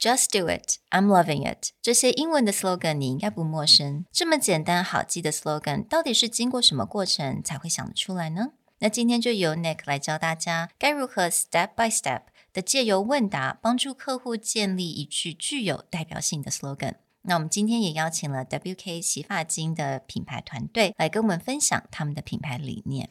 Just do it, I'm loving it。这些英文的 slogan 你应该不陌生。这么简单好记的 slogan，到底是经过什么过程才会想得出来呢？那今天就由 Nick 来教大家该如何 step by step 的借由问答，帮助客户建立一句具有代表性的 slogan。那我们今天也邀请了 WK 洗发精的品牌团队来跟我们分享他们的品牌理念。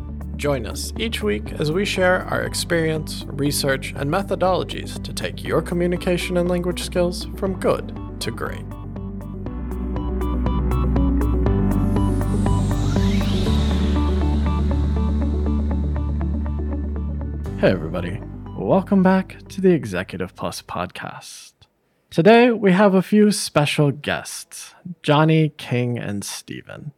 Join us each week as we share our experience, research, and methodologies to take your communication and language skills from good to great. Hey, everybody. Welcome back to the Executive Plus podcast. Today, we have a few special guests, Johnny, King, and Steven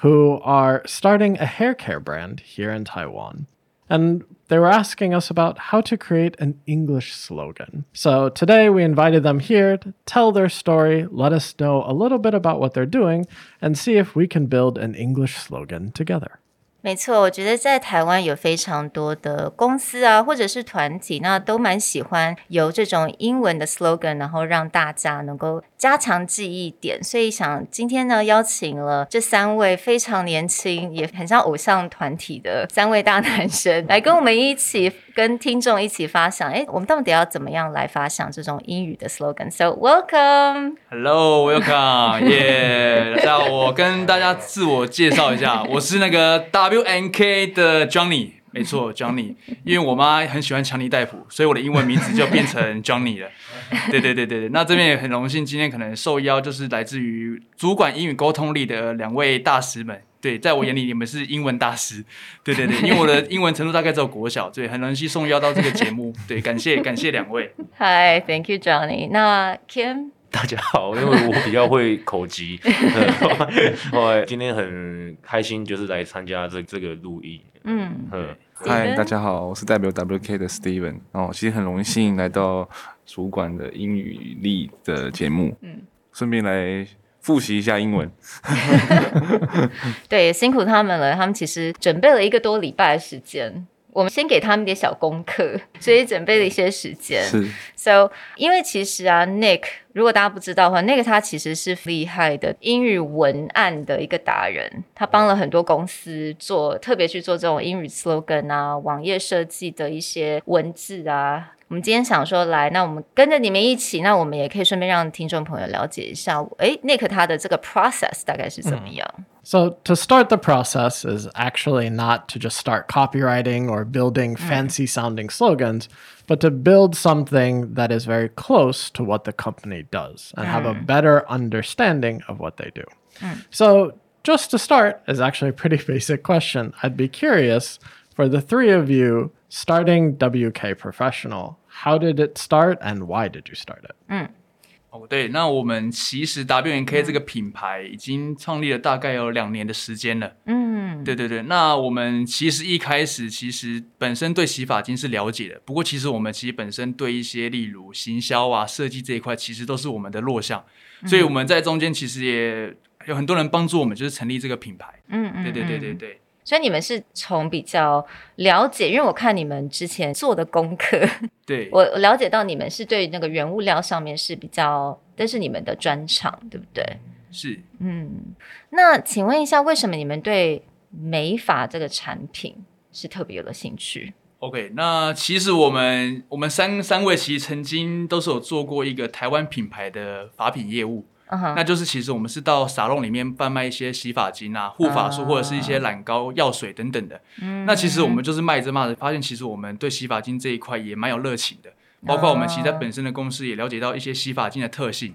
who are starting a hair care brand here in Taiwan. And they were asking us about how to create an English slogan. So today we invited them here to tell their story, let us know a little bit about what they're doing, and see if we can build an English slogan together. 没错，我觉得在台湾有非常多的公司啊，或者是团体，那都蛮喜欢有这种英文的 slogan，然后让大家能够加强记忆点。所以想今天呢，邀请了这三位非常年轻，也很像偶像团体的三位大男生，来跟我们一起跟听众一起发想。哎，我们到底要怎么样来发想这种英语的 slogan？So welcome，Hello，welcome，耶！大家好，我跟大家自我介绍一下，我是那个大。W N K 的 Johnny，没错，Johnny，因为我妈很喜欢强尼戴普，所以我的英文名字就变成 Johnny 了。对对对对对，那这边也很荣幸，今天可能受邀就是来自于主管英语沟通力的两位大师们。对，在我眼里你们是英文大师。对对对，因为我的 英文程度大概只有国小，对，很荣幸受邀到这个节目。对，感谢感谢两位。Hi，Thank you，Johnny。那 Kim。大家好，因为我比较会口疾，我 今天很开心，就是来参加这这个录音。嗯，嗨，大家好，我是代表 WK 的 Steven，哦，其实很荣幸来到主管的英语力的节目，嗯，顺便来复习一下英文。对，辛苦他们了，他们其实准备了一个多礼拜的时间。我们先给他们点小功课，所以准备了一些时间。是，So，因为其实啊，Nick，如果大家不知道的话，Nick 他其实是厉害的英语文案的一个达人，他帮了很多公司做，特别去做这种英语 slogan 啊，网页设计的一些文字啊。我们今天想说，来，那我们跟着你们一起，那我们也可以顺便让听众朋友了解一下，诶，Nick 他的这个 process 大概是怎么样？嗯。So to start the process is actually not to just start copywriting or building fancy sounding slogans, but to build something that is very close to what the company does and have a better understanding of what they do. So just to start is actually a pretty basic question. I'd be curious for the three of you starting WK Professional, how did it start and why did you start it? Mm. 嗯，哦，对，那我们其实 WNK 这个品牌已经创立了大概有两年的时间了。嗯，对对对，那我们其实一开始其实本身对洗发精是了解的，不过其实我们其实本身对一些例如行销啊、设计这一块，其实都是我们的弱项，所以我们在中间其实也有很多人帮助我们，就是成立这个品牌。嗯嗯，对对对对对。所以你们是从比较了解，因为我看你们之前做的功课，对，我了解到你们是对那个原物料上面是比较，但是你们的专长，对不对？是，嗯。那请问一下，为什么你们对美发这个产品是特别有了兴趣？OK，那其实我们我们三三位其实曾经都是有做过一个台湾品牌的法品业务。Uh huh. 那就是其实我们是到沙龙里面贩卖一些洗发精啊、护发素或者是一些染膏、药水等等的。Uh huh. 那其实我们就是卖着卖着，发现其实我们对洗发精这一块也蛮有热情的。包括我们其实在本身的公司也了解到一些洗发精的特性。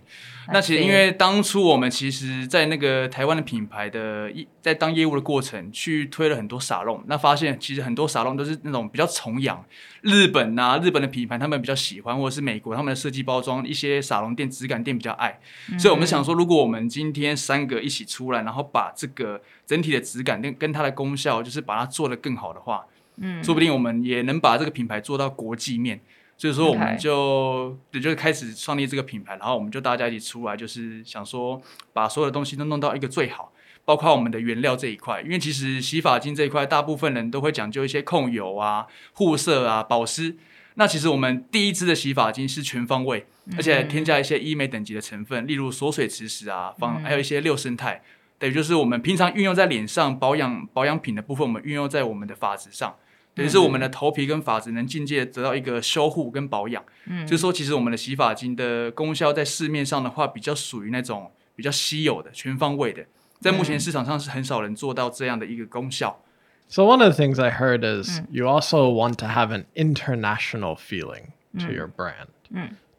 那其实因为当初我们其实，在那个台湾的品牌的在当业务的过程，去推了很多沙龙，那发现其实很多沙龙都是那种比较崇洋，日本啊，日本的品牌他们比较喜欢，或者是美国他们的设计包装，一些沙龙店质感店比较爱，所以我们想说，如果我们今天三个一起出来，然后把这个整体的质感跟跟它的功效，就是把它做得更好的话，嗯，说不定我们也能把这个品牌做到国际面。所以说，我们就也.就开始创立这个品牌，然后我们就大家一起出来，就是想说把所有的东西都弄到一个最好，包括我们的原料这一块。因为其实洗发精这一块，大部分人都会讲究一些控油啊、护色啊、保湿。那其实我们第一支的洗发精是全方位，而且添加一些医美等级的成分，例如锁水磁石啊，方还有一些六胜肽，等于就是我们平常运用在脸上保养保养品的部分，我们运用在我们的发质上。等于是我们的头皮跟发质能境界得到一个修护跟保养，嗯，就是说其实我们的洗发精的功效在市面上的话，比较属于那种比较稀有的、全方位的，在目前市场上是很少人做到这样的一个功效。So one of the things I heard is you also want to have an international feeling to your brand,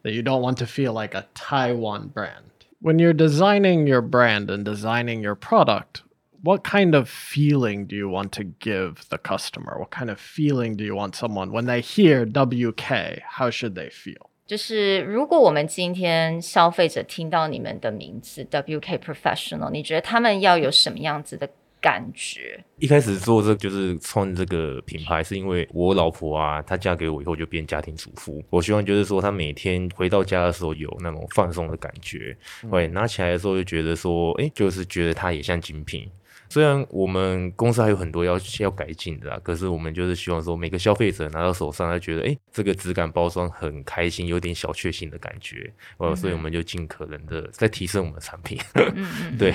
that you don't want to feel like a Taiwan brand. When you're designing your brand and designing your product, what kind of feeling do you want to give the customer? What kind of feeling do you want someone when they hear WK? How should they feel? 就是如果我们今天消费者听到你们的名字 WK Professional，你觉得他们要有什么样子的感觉？一开始做这就是创这个品牌，是因为我老婆啊，她嫁给我以后就变家庭主妇。我希望就是说，她每天回到家的时候有那种放松的感觉，会、嗯、拿起来的时候就觉得说，哎，就是觉得它也像精品。 虽然我们公司还有很多要要改进的啦，可是我们就是希望说，每个消费者拿到手上，他觉得哎，这个质感包装很开心，有点小确幸的感觉，呃、嗯，所以我们就尽可能的在提升我们的产品。嗯嗯，对，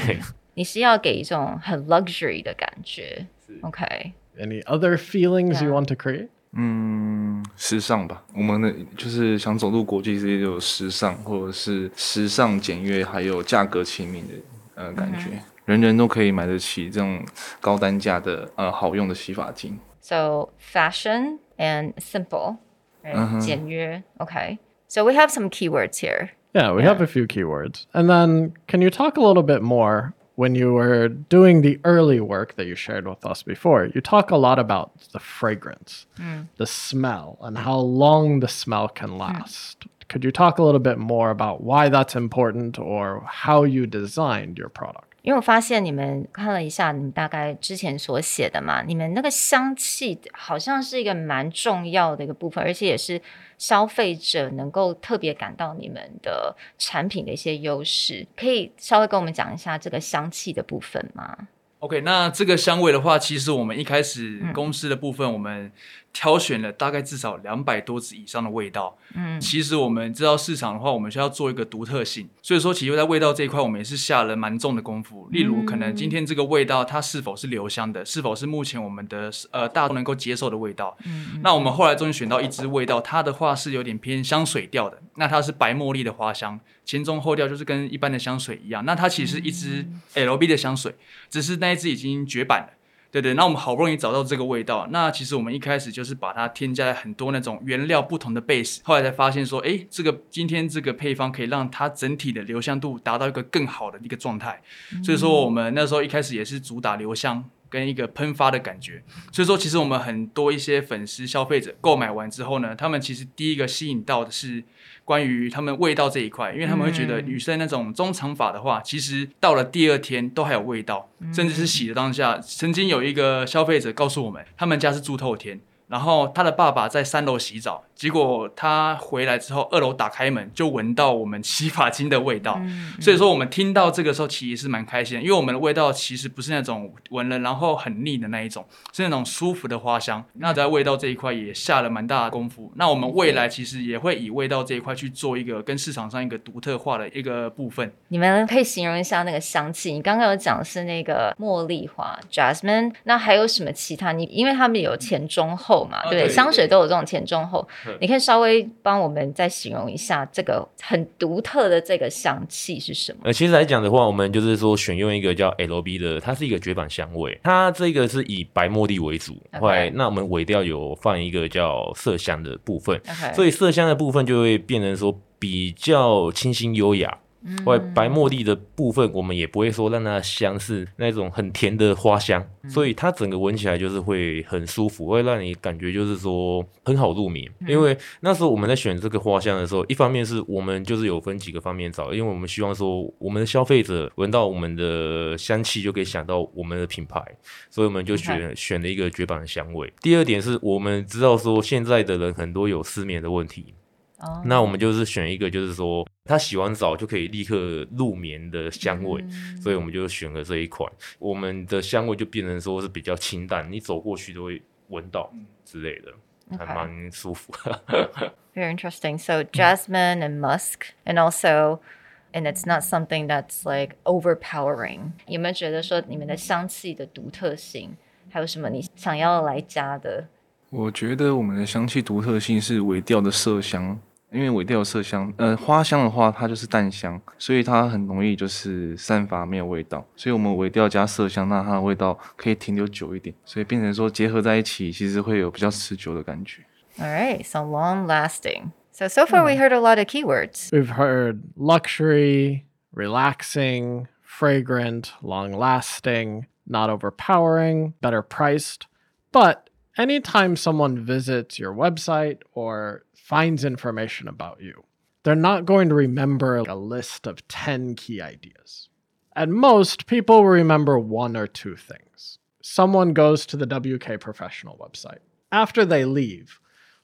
你是要给一种很 luxury 的感觉。OK。Any other feelings you want to create？嗯，时尚吧。我们的就是想走入国际，这些就有时尚，或者是时尚简约，还有价格亲民的呃感觉。嗯人人都可以买得起这种高单价的呃好用的洗发精。So fashion and simple，简约。Okay. So we have some keywords here. Yeah, we have a few keywords. And then can you talk a little bit more when you were doing the early work that you shared with us before? You talk a lot about the fragrance, the smell, and how long the smell can last. Could you talk a little bit more about why that's important or how you designed your product? 因为我发现你们看了一下，你们大概之前所写的嘛，你们那个香气好像是一个蛮重要的一个部分，而且也是消费者能够特别感到你们的产品的一些优势，可以稍微跟我们讲一下这个香气的部分吗？OK，那这个香味的话，其实我们一开始公司的部分，我们挑选了大概至少两百多支以上的味道。嗯，其实我们知道市场的话，我们需要做一个独特性，所以说其实在味道这一块，我们也是下了蛮重的功夫。例如，可能今天这个味道它是否是留香的，是否是目前我们的呃大众能够接受的味道。嗯，那我们后来终于选到一支味道，它的话是有点偏香水调的，那它是白茉莉的花香，前中后调就是跟一般的香水一样。那它其实是一支 LB 的香水，只是那一支已经绝版了。对对，那我们好不容易找到这个味道，那其实我们一开始就是把它添加了很多那种原料不同的 base，后来才发现说，哎，这个今天这个配方可以让它整体的留香度达到一个更好的一个状态，所以说我们那时候一开始也是主打留香跟一个喷发的感觉，所以说其实我们很多一些粉丝消费者购买完之后呢，他们其实第一个吸引到的是。关于他们味道这一块，因为他们会觉得女生那种中长发的话，嗯、其实到了第二天都还有味道，嗯、甚至是洗的当下。曾经有一个消费者告诉我们，他们家是住透天。然后他的爸爸在三楼洗澡，结果他回来之后，二楼打开门就闻到我们洗发精的味道。嗯嗯、所以说我们听到这个时候其实是蛮开心的，因为我们的味道其实不是那种闻了然后很腻的那一种，是那种舒服的花香。那在味道这一块也下了蛮大的功夫。那我们未来其实也会以味道这一块去做一个跟市场上一个独特化的一个部分。你们可以形容一下那个香气？你刚刚有讲是那个茉莉花 （jasmine），那还有什么其他？你因为他们有前中后。嘛，对不对？香水都有这种前中后，嗯你可以稍微帮我们再形容一下这个很独特的这个香气是什么？呃，其实来讲的话，我们就是说选用一个叫 LB 的，它是一个绝版香味，它这个是以白茉莉为主，后来 Okay. 那我们尾调有放一个叫麝香的部分.所以麝香的部分就会变成说比较清新优雅。或者白茉莉的部分，我们也不会说让它香是那种很甜的花香，所以它整个闻起来就是会很舒服，会让你感觉就是说很好入眠。因为那时候我们在选这个花香的时候，一方面是我们就是有分几个方面找，因为我们希望说我们的消费者闻到我们的香气就可以想到我们的品牌，所以我们就选选了一个绝版的香味。第二点是我们知道说现在的人很多有失眠的问题。哦那我们就是选一个，就是说他洗完澡就可以立刻入眠的香味，嗯所以我们就选了这一款。我们的香味就变成说是比较清淡，你走过去都会闻到之类的，还蛮舒服。Very interesting. So jasmine and musk, and also, and it's not something that's like overpowering. 有没有觉得说你们的香气的独特性，还有什么你想要来加的？我觉得我们的香气独特性是尾调的麝香，因为尾调的麝香，呃，花香的话它就是淡香，所以它很容易就是散发没有味道，所以我们尾调加麝香，那它的味道可以停留久一点，所以变成说结合在一起，其实会有比较持久的感觉。 All right, so long lasting. So so far we heard a lot of keywords. We've heard luxury, relaxing, fragrant, long lasting, not overpowering, better priced. But anytime someone visits your website or finds information about you, they're not going to remember a list of 10 key ideas. At most, people will remember one or two things. Someone goes to the WK Professional website. After they leave,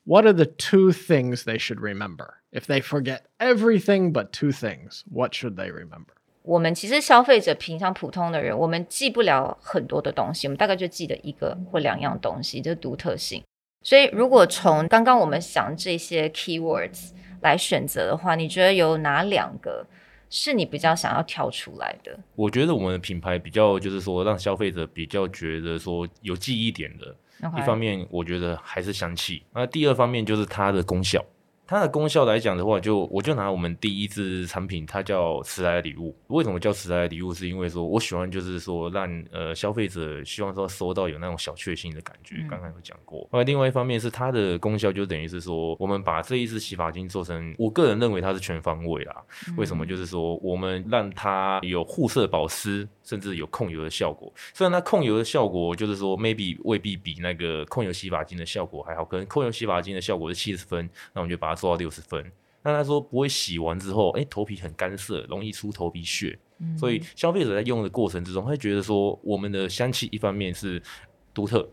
what are the two things they should remember? If they forget everything but two things, what should they remember? 我们其实消费者平常普通的人，我们记不了很多的东西，我们大概就记得一个或两样东西，这是独特性。 所以，如果从刚刚我们想这些 keywords 来选择的话，你觉得有哪两个是你比较想要挑出来的？我觉得我们的品牌比较就是说让消费者比较觉得说有记忆点的。一方面，我觉得还是香气。那第二方面就是它的功效。它的功效来讲的话，就我就拿我们第一支产品，它叫迟来的礼物。为什么叫迟来的礼物？是因为说我喜欢，就是说让呃消费者希望说收到有那种小确幸的感觉。刚刚有讲过。那另外一方面是它的功效，就等于是说我们把这一支洗发精做成，我个人认为它是全方位啦。为什么？就是说我们让它有护色保湿，甚至有控油的效果。虽然它控油的效果就是说 maybe 未必比那个控油洗发精的效果还好，可能控油洗发精的效果是七十分，那我们就把它做到六十分。那他说不会洗完之后，哎、欸，头皮很干涩，容易出头皮屑。嗯、所以消费者在用的过程之中，会觉得说我们的香气一方面是独特。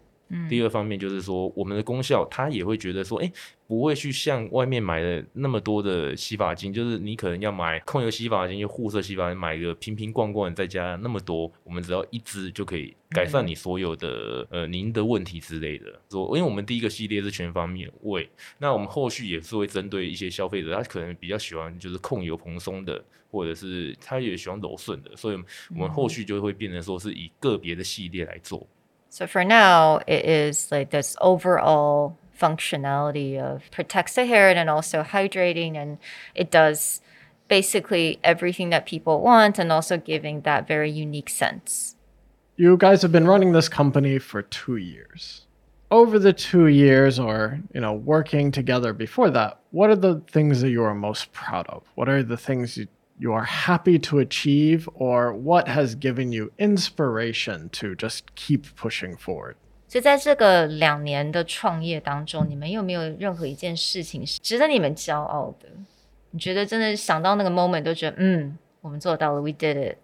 第二方面就是说，我们的功效，他也会觉得说，哎、欸，不会去像外面买的那么多的洗发精，就是你可能要买控油洗发精、就护色洗发精，买个瓶瓶罐罐，再加那么多，我们只要一支就可以改善你所有的呃您的问题之类的。说，因为我们第一个系列是全方面味，那我们后续也是会针对一些消费者，他可能比较喜欢就是控油蓬松的，或者是他也喜欢柔顺的，所以我们后续就会变成说是以个别的系列来做。So for now, it is like this overall functionality of protects the hair and also hydrating, and it does basically everything that people want, and also giving that very unique sense. You guys have been running this company for two years. Over the two years, or you know, working together before that, what are the things that you are most proud of? What are the things you you are happy to achieve, or what has given you inspiration to just keep pushing forward? 所以在这个两年的创业当中，你们有没有任何一件事情是值得你们骄傲的？你觉得真的想到那个 moment 都觉得，嗯，我们做到了，we did it。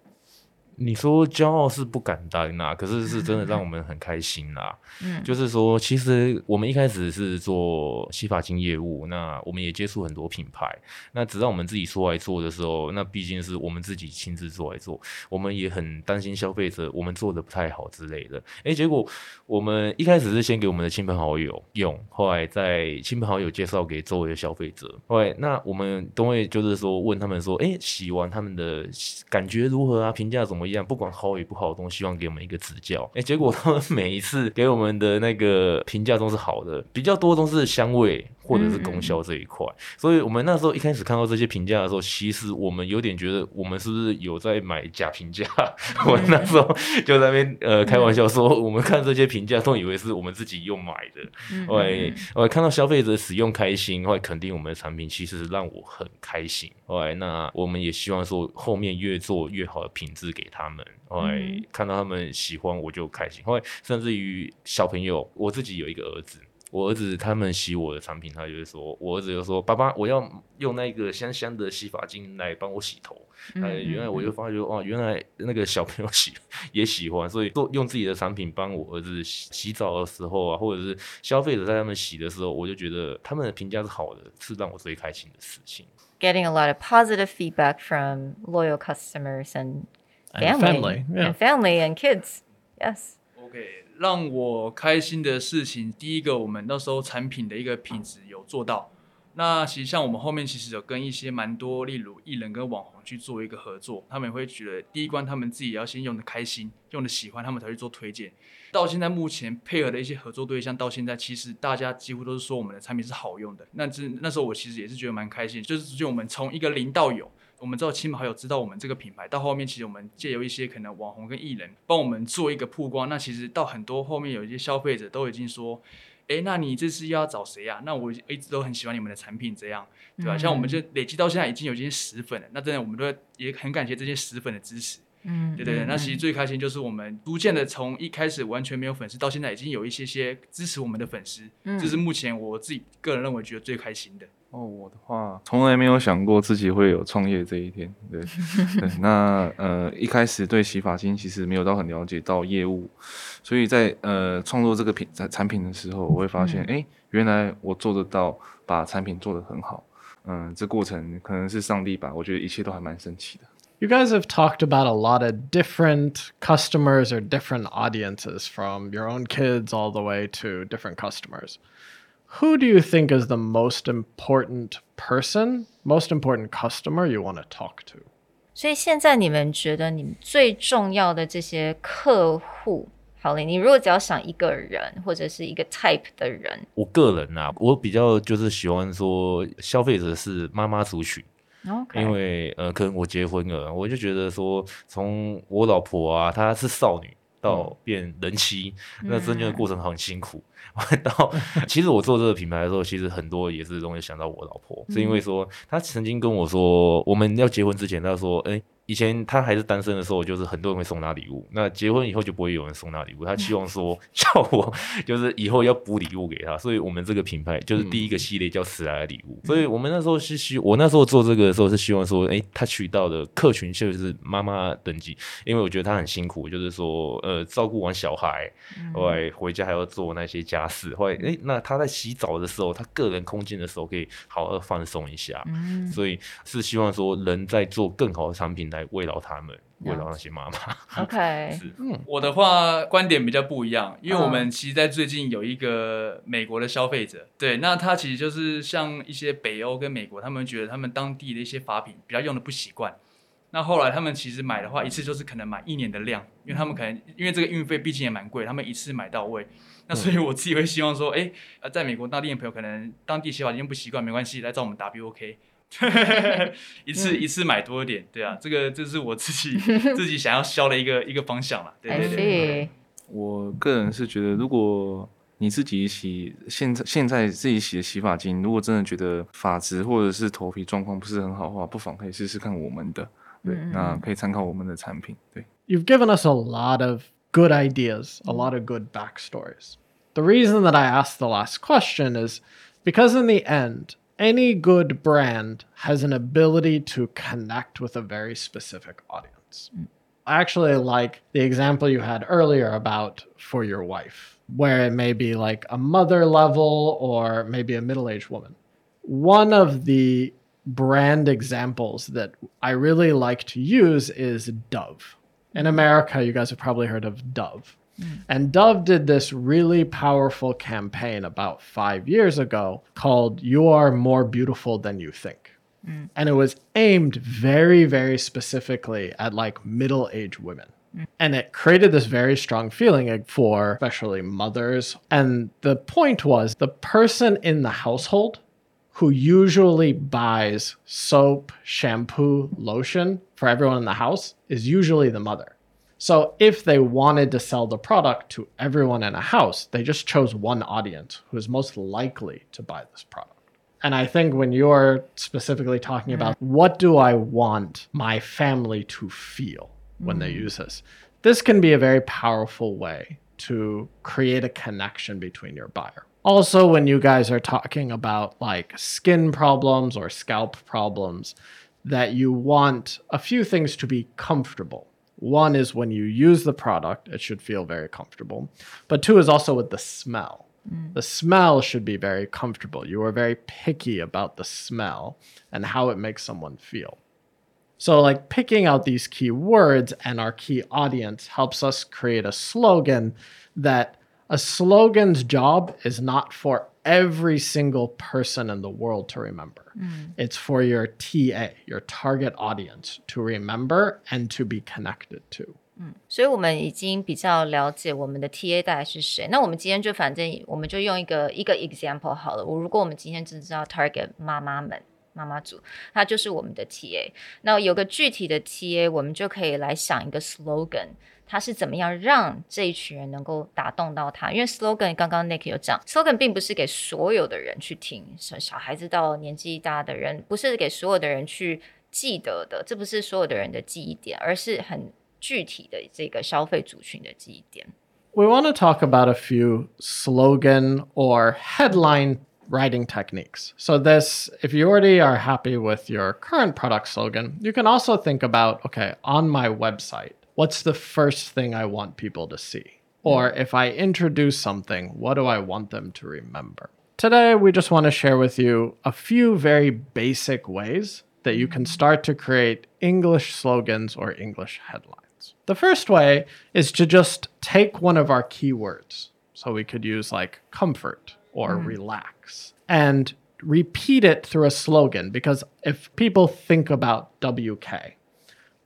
你说骄傲是不敢当啊，可是是真的让我们很开心啦。嗯，就是说，其实我们一开始是做洗发精业务，那我们也接触很多品牌。那直到我们自己出来做的时候，那毕竟是我们自己亲自做来做，我们也很担心消费者我们做的不太好之类的。哎，结果我们一开始是先给我们的亲朋好友用，后来在亲朋好友介绍给周围的消费者。后来那我们都会就是说问他们说，哎，洗完他们的感觉如何啊？评价怎么一样，不管好与不好，都希望给我们一个指教。哎，结果他们 每一次给我们的那个评价都是好的，比较多都是香味或者是供销这一块。所以我们那时候一开始看到这些评价的时候，其实我们有点觉得，我们是不是有在买假评价？我那时候就在那边呃开玩笑说，我们看这些评价都以为是我们自己用买的。后来我看到消费者使用开心，后来肯定我们的产品，其实是让我很开心。后来那我们也希望说后面越做越好的品质给他们。后来看到他们喜欢，我就开心。后来甚至于小朋友，我自己有一个儿子。我儿子他们洗我的产品，他就会说，我儿子就说：“爸爸，我要用那个香香的洗发精来帮我洗头。嗯”哎，原来我就发觉哇，原来那个小朋友喜 也喜欢，所以做用自己的产品帮我儿子洗洗澡的时候啊，或者是消费者在他们洗的时候，我就觉得他们的评价是好的，是让我最开心的事情。Getting a lot of positive feedback from loyal customers and family And family, yeah. and family and kids. Yes. OK。让我开心的事情，第一个，我们那时候产品的一个品质有做到。那其实像我们后面其实有跟一些蛮多，例如艺人跟网红去做一个合作，他们也会觉得第一关他们自己要先用的开心，用的喜欢，他们才去做推荐。到现在目前配合的一些合作对象，到现在其实大家几乎都是说我们的产品是好用的。那这那时候我其实也是觉得蛮开心，就是就我们从一个零到有。我们知道亲朋好友知道我们这个品牌，到后面其实我们借由一些可能网红跟艺人帮我们做一个曝光，那其实到很多后面有一些消费者都已经说，哎，那你这次要找谁呀？那我一直都很喜欢你们的产品，这样对吧？像我们就累积到现在已经有这些死粉了，那真的我们都也很感谢这些死粉的支持。嗯，对对对，那其实最开心就是我们逐渐的从一开始完全没有粉丝，到现在已经有一些些支持我们的粉丝，这是目前我自己个人认为觉得最开心的。哦，我的话从来没有想过自己会有创业这一天。对，对，那呃一开始对洗发精其实没有到很了解到业务，所以在呃创作这个品产品的时候，我会发现，哎、嗯，原来我做得到把产品做得很好。嗯、呃，这过程可能是上帝吧，我觉得一切都还蛮神奇的。You guys have talked about a lot of different customers or different audiences, from your own kids all the way to different customers. Who do you think is the most important person, most important customer you want to talk to? 所以现在你们觉得你们最重要的这些客户，好嘞，你如果只要想一个人或者是一个 type 的人，我个人啊，我比较就是喜欢说消费者是妈妈族群，Okay. 因为呃，可能我结婚了，我就觉得说，从我老婆啊，她是少女到变人妻，嗯、那中间的过程很辛苦。到其实我做这个品牌的时候，其实很多也是容易想到我老婆，是因为说她曾经跟我说，我们要结婚之前，她说，哎。以前他还是单身的时候，就是很多人会送他礼物。那结婚以后就不会有人送他礼物。他希望说 叫我就是以后要补礼物给他。所以我们这个品牌就是第一个系列叫迟来的礼物。所以我们那时候是希，我那时候做这个的时候是希望说，哎，他取到的客群就是妈妈等级，因为我觉得他很辛苦，就是说呃照顾完小孩，后来回家还要做那些家事。后来哎，那他在洗澡的时候，他个人空间的时候可以好好放松一下。嗯所以是希望说人在做更好的产品来。来慰劳他们，慰劳那些妈妈。OK，是，嗯，我的话观点比较不一样，因为我们其实，在最近有一个美国的消费者，对，那他其实就是像一些北欧跟美国，他们觉得他们当地的一些法品比较用的不习惯，那后来他们其实买的话，一次就是可能买一年的量，因为他们可能因为这个运费毕竟也蛮贵，他们一次买到位。那所以我自己会希望说，哎，呃，在美国当地的朋友可能当地洗发精不习惯，没关系，来找我们 WOK。一次一次买多一点，对啊，这个这是我自己 自己想要消的一个一个方向了。对对对。我个人是觉得，如果你自己洗现在现在自己洗的洗发精，如果真的觉得发质或者是头皮状况不是很好的话，不妨可以试试看我们的，对，嗯、那可以参考我们的产品。对，You've given us a lot of good ideas, a lot of good backstories. The reason that I asked the last question is because in the end. Any good brand has an ability to connect with a very specific audience. Mm. I actually like the example you had earlier about for your wife, where it may be like a mother level or maybe a middle aged woman. One of the brand examples that I really like to use is Dove. In America, you guys have probably heard of Dove. Mm. And Dove did this really powerful campaign about five years ago called You Are More Beautiful Than You Think. And it was aimed very, very specifically at like middle aged women. And it created this very strong feeling for especially mothers. And the point was the person in the household who usually buys soap, shampoo, lotion for everyone in the house is usually the mother. So if they wanted to sell the product to everyone in a house, they just chose one audience who is most likely to buy this product. And I think when you're specifically talking about mm-hmm. what do I want my family to feel when they mm. use this, this can be a very powerful way to create a connection between your buyer. Also, when you guys are talking about like skin problems or scalp problems, that you want a few things to be comfortable. One is when you use the product, it should feel very comfortable. But two is also with the smell. Mm. The smell should be very comfortable. You are very picky about the smell and how it makes someone feel. So, like picking out these key words and our key audience helps us create a slogan that a slogan's job is not for every single person in the world to remember. It's for your TA, your target audience, to remember and to be connected to. 所以我们已经比较了解我们的 TA 大概是谁。那我们今天就反正我们就用一个一个 example 好了。我如果我们今天只知道 target 妈妈们。妈妈组，它就是我们的 TA。那有个具体的 TA，我们就可以来想一个 slogan， 它是怎么样让这一群人能够打动到他？因为 slogan 刚刚 Nick 有讲，slogan 并不是给所有的人去听，小孩子到年纪大的人，不是给所有的人去记得的，这不是所有的人的记忆点，而是很具体的这个消费族群的记忆点。We want to talk about a few slogan or headline writing techniques. So, this, if you already are happy with your current product slogan, you can also think about okay, on my website, what's the first thing I want people to see? Or if I introduce something, what do I want them to remember? Today, we just want to share with you a few very basic ways that you can start to create English slogans or English headlines. The first way is to just take one of our keywords. So we could use like comfort or mm. relax and repeat it through a slogan because if people think about WK,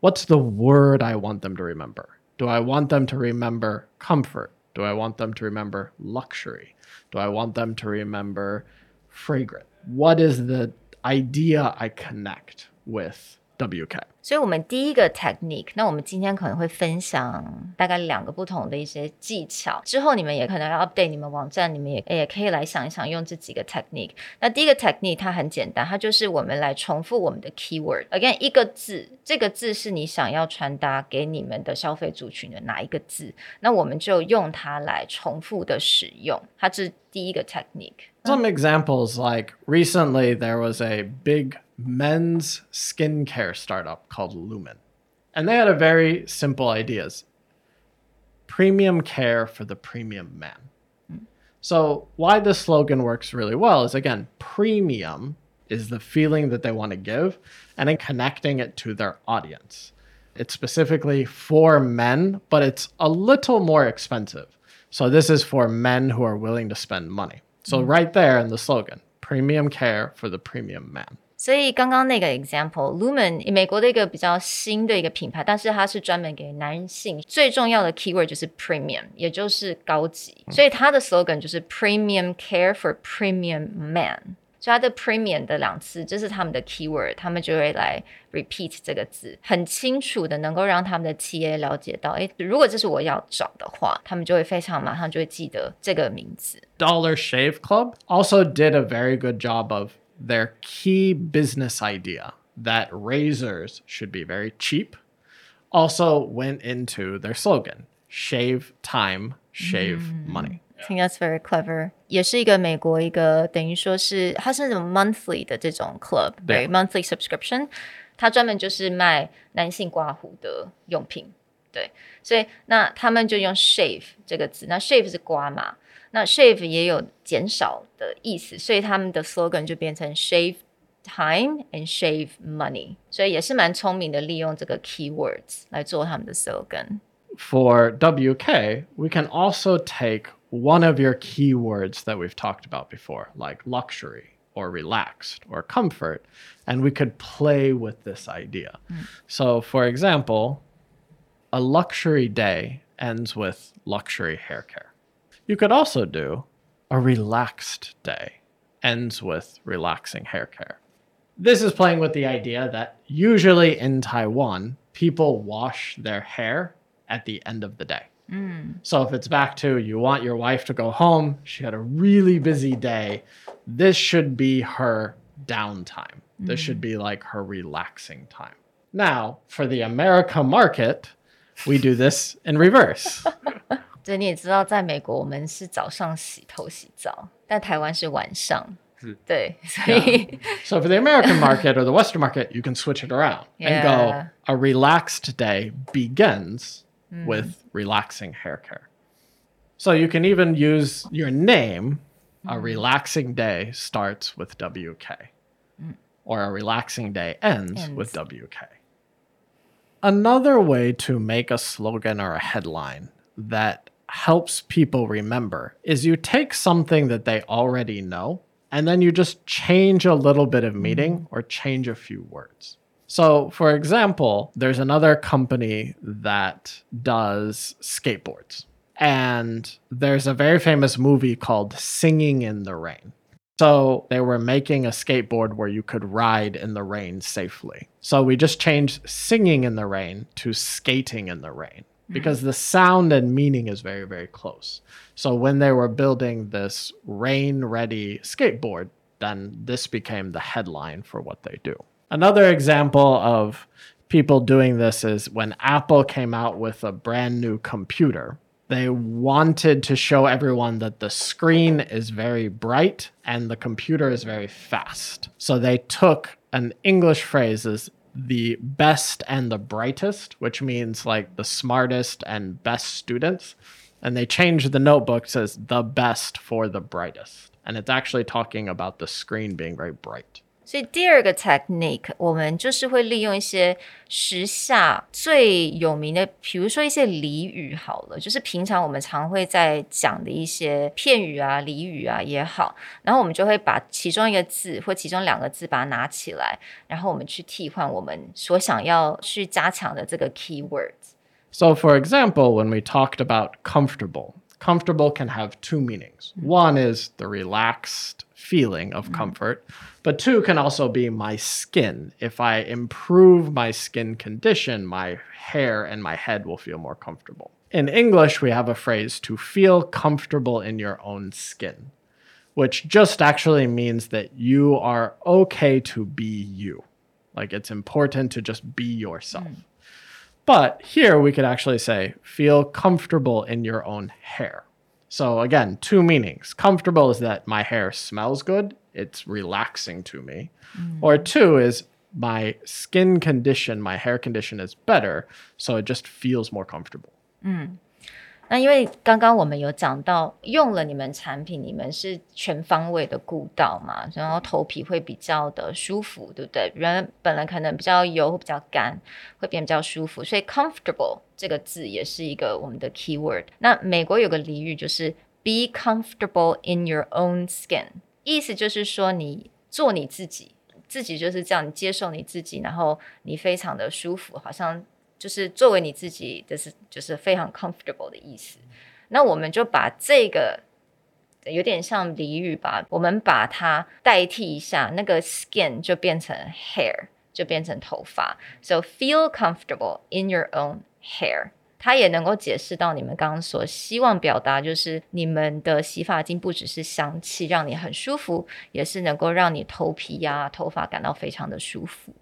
what's the word I want them to remember? Do I want them to remember comfort? Do I want them to remember luxury? Do I want them to remember fragrant? What is the idea I connect with WK? 所以，我们第一个 technique，那我们今天可能会分享大概两个不同的一些技巧。之后你们也可能要 update 你们网站，你们也也可以来想一想用这几个 technique。那第一个 technique 它很简单，它就是我们来重复我们的 keyword。Again，一个字，这个字是你想要传达给你们的消费族群的哪一个字？那我们就用它来重复的使用。它是第一个 technique。Some examples like recently there was a big men's skincare startup called Lumen. And they had a very simple ideas. Premium care for the premium man. So why this slogan works really well is again, premium is the feeling that they want to give and then connecting it to their audience. It's specifically for men, but it's a little more expensive. So this is for men who are willing to spend money. So mm. right there in the slogan, premium care for the premium man. 所以刚刚那个 example，Lumen 美国的一个比较新的一个品牌，但是它是专门给男性。最重要的 keyword 就是 premium，也就是高级。所以它的 slogan 就是 premium care for premium man。所以它的 premium 的两次，这是他们的 keyword，他们就会来 repeat 这个字，很清楚的能够让他们的 TA 了解到，诶，如果这是我要找的话，他们就会非常马上就会记得这个名字。Dollar Shave Club also did a very good job of their key business idea that razors should be very cheap also went into their slogan shave time, shave money. I think that's very clever. 也是一个美国一个等于说是它是那种 monthly 的这种 club，对 monthly subscription，它专门就是卖男性刮胡的用品，对，所以那他们就用 shave 这个字，那 shave 是刮嘛。 那 shave 也有减少的意思，所以他们的 slogan 就变成 shave time and shave money，所以也是蛮聪明的，利用这个 keywords 来做他们的 slogan。For WK, we can also take one of your keywords that we've talked about before, like luxury or relaxed or comfort. And we could play with this idea. So, for example, a luxury day ends with luxury hair care. You could also do a relaxed day ends with relaxing hair care. This is playing with the idea that usually in Taiwan, people wash their hair at the end of the day. Mm. So if it's back to you want your wife to go home, she had a really busy day, this should be her downtime. This should be mm. like her relaxing time. Now, for the America market, we do this in reverse. 对，你也知道，在美国我们是早上洗头洗澡，但台湾是晚上。是对，所以 So for the American market or the Western market, you can switch it around and go Yeah. a relaxed day begins with relaxing hair care. So you can even use your name. A relaxing day starts with WK, or a relaxing day ends, with WK. Another way to make a slogan or a headline that helps people remember is you take something that they already know and then you just change a little bit of meaning mm-hmm. or change a few words. So, for example, there's another company that does skateboards, and there's a very famous movie called Singing in the Rain. So they were making a skateboard where you could ride in the rain safely. So we just changed singing in the rain to skating in the rain Mm-hmm. because the sound and meaning is very, very close. So when they were building this rain ready skateboard, then this became the headline for what they do. Another example of people doing this is when Apple came out with a brand new computer they wanted to show everyone that the screen is very bright and the computer is very fast. So they took an English phrase as the best and the brightest, which means like the smartest and best students. And they changed the notebook says the best for the brightest. And it's actually talking about the screen being very bright. 所以第二个 technique，我们就是会利用一些时下最有名的，比如说一些俚语好了，就是平常我们常会在讲的一些片语啊、俚语啊也好，然后我们就会把其中一个字或其中两个字把它拿起来，然后我们去替换我们所想要去加强的这个 keywords。 So, for example, when we talked about comfortable, comfortable can have two meanings. One is the relaxed feeling of mm-hmm. comfort, but two can also be my skin. If I improve my skin condition, my hair and my head will feel more comfortable. In English, we have a phrase to feel comfortable in your own skin, which just actually means that you are okay to be you. Like it's important to just be yourself. Mm. But here we could actually say, feel comfortable in your own hair. So again, two meanings. Comfortable is that my hair smells good, it's relaxing to me. Mm. Or two is my skin condition, my hair condition is better, so it just feels more comfortable. Mm. 那因为刚刚我们有讲到，用了你们产品，你们是全方位的顾到嘛，然后头皮会比较的舒服，对不对？人本来可能比较油，会比较干，会变比较舒服，所以 comfortable 这个字也是一个我们的 keyword。那美国有个俚语就是 be comfortable in your own skin，意思就是说你做你自己，自己就是这样，你接受你自己，然后你非常的舒服，好像。就是作为你自己，就是就是非常 comfortable 的意思。那我们就把这个有点像俚语吧，我们把它代替一下，那个 skin 就变成 hair，就变成头发。So feel comfortable in your own hair，它也能够解释到你们刚刚所希望表达，就是你们的洗发精不只是香气让你很舒服，也是能够让你头皮呀、头发感到非常的舒服。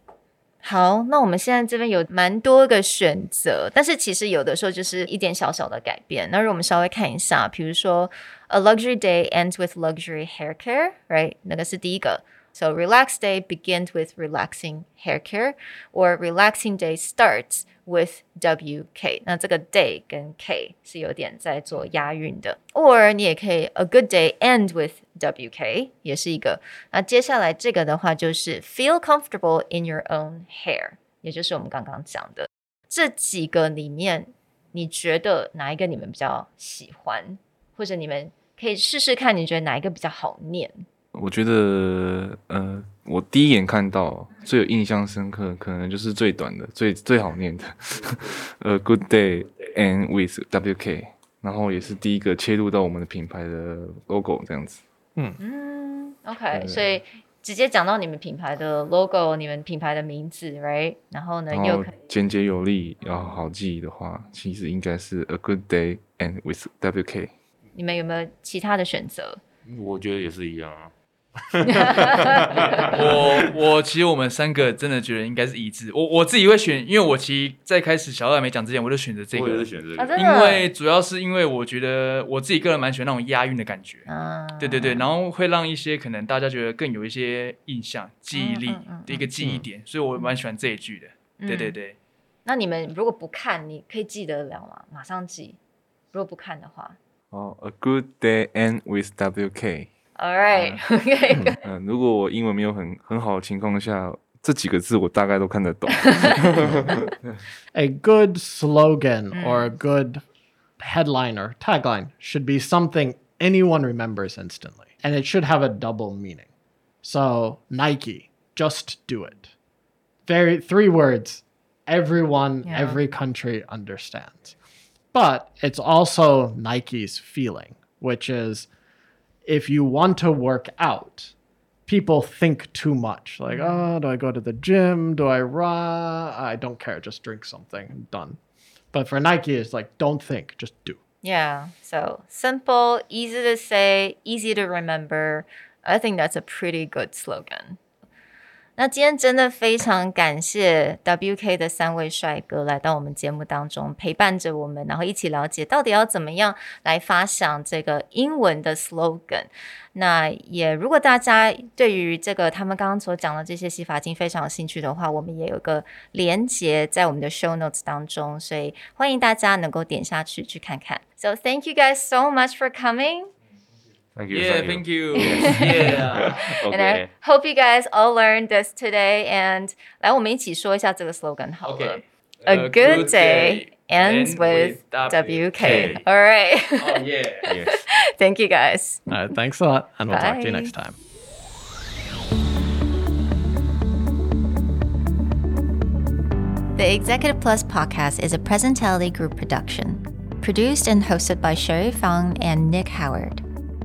好，那我们现在这边有蛮多个选择，但是其实有的时候就是一点小小的改变。那如果我们稍微看一下，比如说，a luxury day ends with luxury hair care，right？那个是第一个。So relaxed day begins with relaxing hair care, or relaxing day starts with WK。那这个 day 跟 K 是有点在做押韵的。Or 你也可以 a good day end with WK，也是一个。那接下来这个的话就是 feel comfortable in your own hair，也就是我们刚刚讲的这几个里面，你觉得哪一个你们比较喜欢，或者你们可以试试看，你觉得哪一个比较好念？我觉得，呃，我第一眼看到最有印象深刻，可能就是最短的、最最好念的，呃，Good day and with WK，然后也是第一个切入到我们的品牌的 logo 这样子。嗯嗯，OK，所以直接讲到你们品牌的 logo，你们品牌的名字，right？然后呢，又简洁有力，要好记忆的话，其实应该是 A good day and with WK。你们有没有其他的选择？我觉得也是一样啊。我我其实我们三个真的觉得应该是一致。我我自己会选，因为我其实在开始小二没讲之前，我就选择这个。我也是选择这个，啊、因为主要是因为我觉得我自己个人蛮喜欢那种押韵的感觉。嗯，对对对，然后会让一些可能大家觉得更有一些印象、记忆力的一个记忆点，嗯嗯嗯、所以我蛮喜欢这一句的。嗯、对对对。那你们如果不看，你可以记得了吗？马上记。如果不看的话。哦、oh,，A good day and with WK。All right, OK。嗯，如果我英文没有很很好的情况下，这几个字我大概都看得懂。 a good slogan or a good headline or tagline should be something anyone remembers instantly, and it should have a double meaning. So Nike, just do it. Very three words. Everyone, Yeah. every country understands. But it's also Nike's feeling, which is if you want to work out, people think too much. Like, mm. oh, do I go to the gym? Do I run? I don't care. Just drink something. I'm Done. But for Nike, it's like, don't think, just do. Yeah. So simple, easy to say, easy to remember. I think that's a pretty good slogan. 那今天真的非常感谢 WK 的三位帅哥来到我们节目当中，陪伴着我们，然后一起了解到底要怎么样来发想这个英文的 slogan。那也如果大家对于这个他们刚刚所讲的这些洗发精非常有兴趣的话，我们也有个连接在我们的 show notes 当中，所以欢迎大家能够点下去去看看。So thank you guys so much for coming. Thank you. Yeah, thank you. Yeah. And I hope you guys all learned this today. And 来，我们一起说一下这个 slogan 好了。Okay. A good day ends with WK. All right. Oh yeah. Yes. Thank you guys. All right, thanks a lot, and we'll talk to you Bye. next time. The Executive Plus podcast is a Presentality Group production, produced and hosted by Sherry Fang and Nick Howard.